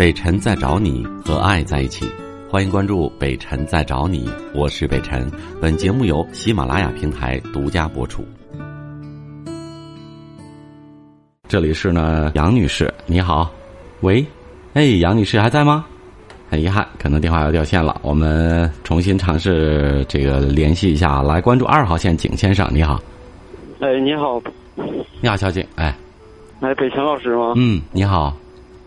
北辰在找你和爱在一起，欢迎关注北辰在找你，我是北辰。本节目由喜马拉雅平台独家播出。这里是呢，杨女士，你好，喂，哎，杨女士还在吗？很遗憾，可能电话要掉线了，我们重新尝试这个联系一下，来关注二号线景先生，你好，哎，你好，你好，小景，哎，哎，北辰老师吗？嗯，你好，哦，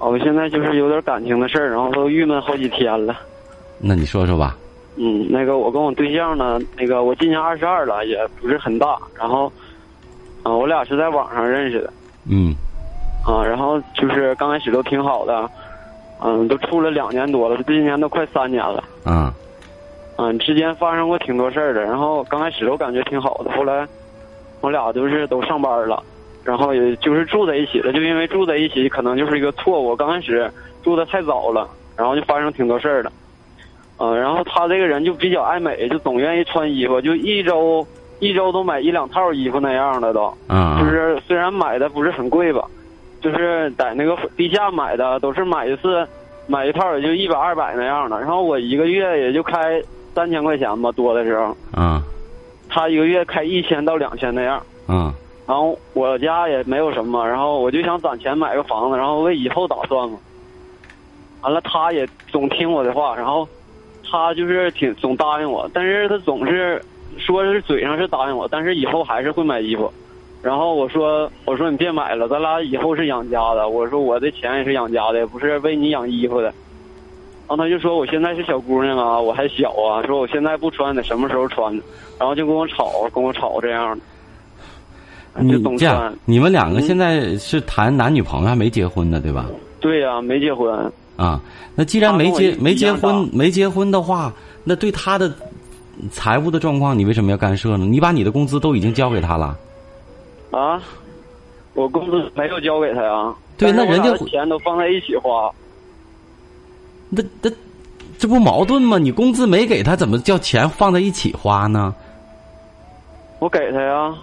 我现在就是有点感情的事儿，然后都郁闷好几天了。那你说说吧，嗯，那个我跟我对象呢，那个我今年二十二了，也不是很大，然后，啊、我俩是在网上认识的，嗯。啊，然后就是刚开始都挺好的，嗯，都处了两年多了，今年都快三年了，啊。嗯，之间发生过挺多事儿的，然后刚开始都感觉挺好的，后来我俩就是都上班了，然后也就是住在一起了，就因为住在一起可能就是一个错误，刚开始住的太早了，然后就发生挺多事儿了，嗯，然后他这个人就比较爱美，就总愿意穿衣服，就一周一周都买一两套衣服那样的都，啊，就是虽然买的不是很贵吧，就是在那个地下买的，都是买一次买一套也就一百二百那样的，然后我一个月也就开三千块钱吧，多的时候，啊。他一个月开一千到两千那样。啊然后我家也没有什么，然后我就想攒钱买个房子，然后为以后打算嘛。完了，他也总听我的话，然后他就是挺总答应我，但是他总是说是嘴上是答应我，但是以后还是会买衣服。然后我说我说你别买了，咱俩以后是养家的。我说我的钱也是养家的，不是为你养衣服的。然后他就说我现在是小姑娘啊，我还小啊，说我现在不穿得什么时候穿？然后就跟我吵，跟我吵这样的。就你总这样，，你们两个嗯现在是谈男女朋友还没结婚呢，对吧？对呀、没结婚。啊，那既然没结没结婚没结婚的话，那对他的财务的状况，你为什么要干涉呢？你把你的工资都已经交给他了，啊，我工资没有交给他呀。对那人家钱都放在一起花。那那这不矛盾吗？你工资没给他，怎么叫钱放在一起花呢？我给他呀，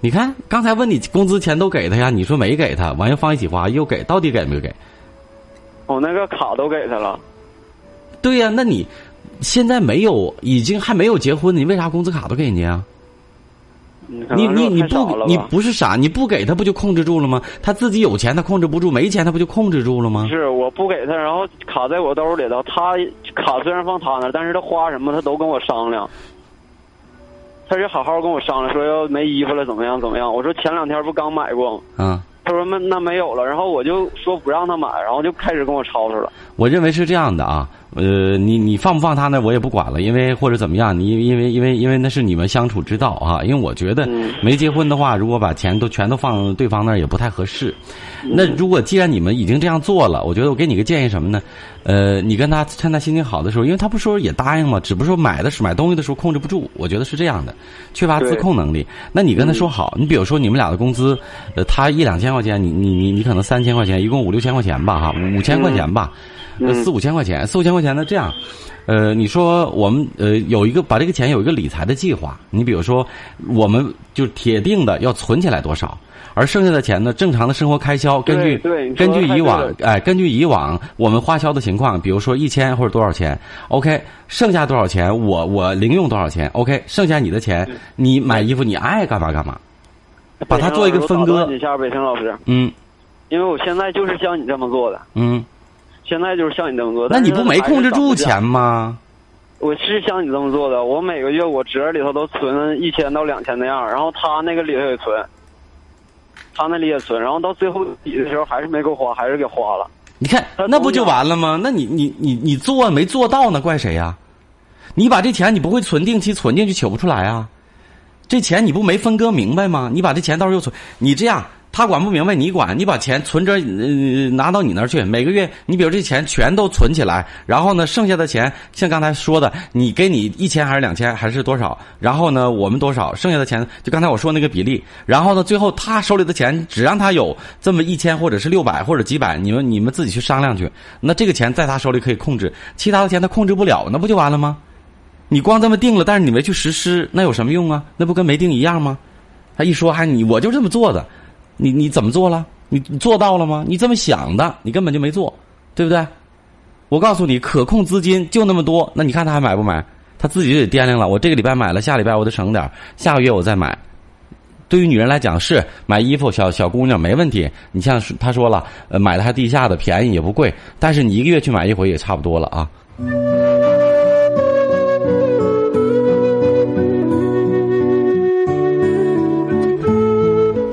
你看刚才问你工资钱都给他呀，你说没给他，完又放一起花，又给，到底给没给？我那个卡都给他了。对呀、那你现在没有，已经还没有结婚，你为啥工资卡都给人家啊？嗯可你你你不你不是傻，你不给他不就控制住了吗？他自己有钱他控制不住，没钱他不就控制住了吗？是我不给他，然后卡在我兜里头。他卡虽然放他那，但是他花什么他都跟我商量。他就好好跟我商量，说要没衣服了怎么样怎么样。我说前两天不刚买过吗？嗯，他说那那没有了，然后我就说不让他买，然后就开始跟我吵吵了。我认为是这样的啊，呃，你你放不放他那我也不管了，因为或者怎么样，你因为因为因为那是你们相处之道啊。因为我觉得嗯没结婚的话，如果把钱都全都放对方那儿也不太合适。那如果既然你们已经这样做了，我觉得我给你个建议什么呢？呃，你跟他趁他心情好的时候，因为他不说也答应嘛，只不过说买的是买东西的时候控制不住，我觉得是这样的，缺乏自控能力。那你跟他说好，你比如说你们俩的工资，呃，他一两千块钱，你你你你可能三千块钱，一共五六千块钱吧，哈，五千块钱吧，四五千块钱，四五千块钱呢，这样。呃，你说我们呃有一个把这个钱有一个理财的计划，你比如说我们就铁定的要存起来多少，而剩下的钱呢，正常的生活开销，根据根据以往哎，根据以往我们花销的情况，比如说一千或者多少钱，OK，剩下多少钱我我零用多少钱，OK，剩下你的钱你买衣服你爱干嘛干嘛，把它做一个分割一下，北辰老师，嗯因为我现在就是像你这么做的，嗯，现在就是像你这么做。那你不没控制住钱吗？我是像你这么做的，我每个月我侄里头都存一千到两千那样，然后他那个里头也存，他那里也存，然后到最后底的时候还是没够花，还是给花了。你看，那不就完了吗？那你你你你做没做到呢？怪谁呀、你把这钱你不会存定期存进去取不出来啊？这钱你不没分割明白吗？你把这钱到时候又存，你这样他管不明白，你管，你把钱存着，呃，拿到你那儿去，每个月你比如这钱全都存起来，然后呢，剩下的钱像刚才说的，你给你一千还是两千还是多少？然后呢，我们多少？剩下的钱就刚才我说那个比例，然后呢，最后他手里的钱只让他有这么一千或者是六百或者几百，你们你们自己去商量去。那这个钱在他手里可以控制，其他的钱他控制不了，那不就完了吗？你光这么定了，但是你没去实施，那有什么用啊？那不跟没定一样吗？他一说还你我就这么做的，你你怎么做了？你你做到了吗？你这么想的，你根本就没做，对不对？我告诉你，可控资金就那么多，那你看他还买不买？他自己就得掂量了。我这个礼拜买了，下礼拜我得省点下个月我再买。对于女人来讲，是买衣服，小小姑娘没问题。你像他说了，呃，买的还地下的，便宜也不贵。但是你一个月去买一回也差不多了啊。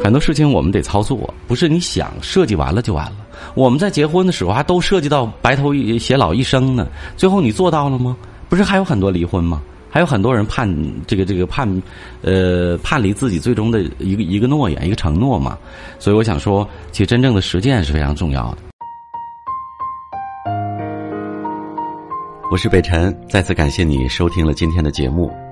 很多事情我们得操作，不是你想设计完了就完了。我们在结婚的时候还都涉及到白头偕老一生呢，最后你做到了吗？不是还有很多离婚吗？还有很多人判这个这个判，呃判离自己最终的一个一个诺言一个承诺嘛。所以我想说，其实真正的实践是非常重要的。我是北辰，再次感谢你收听了今天的节目，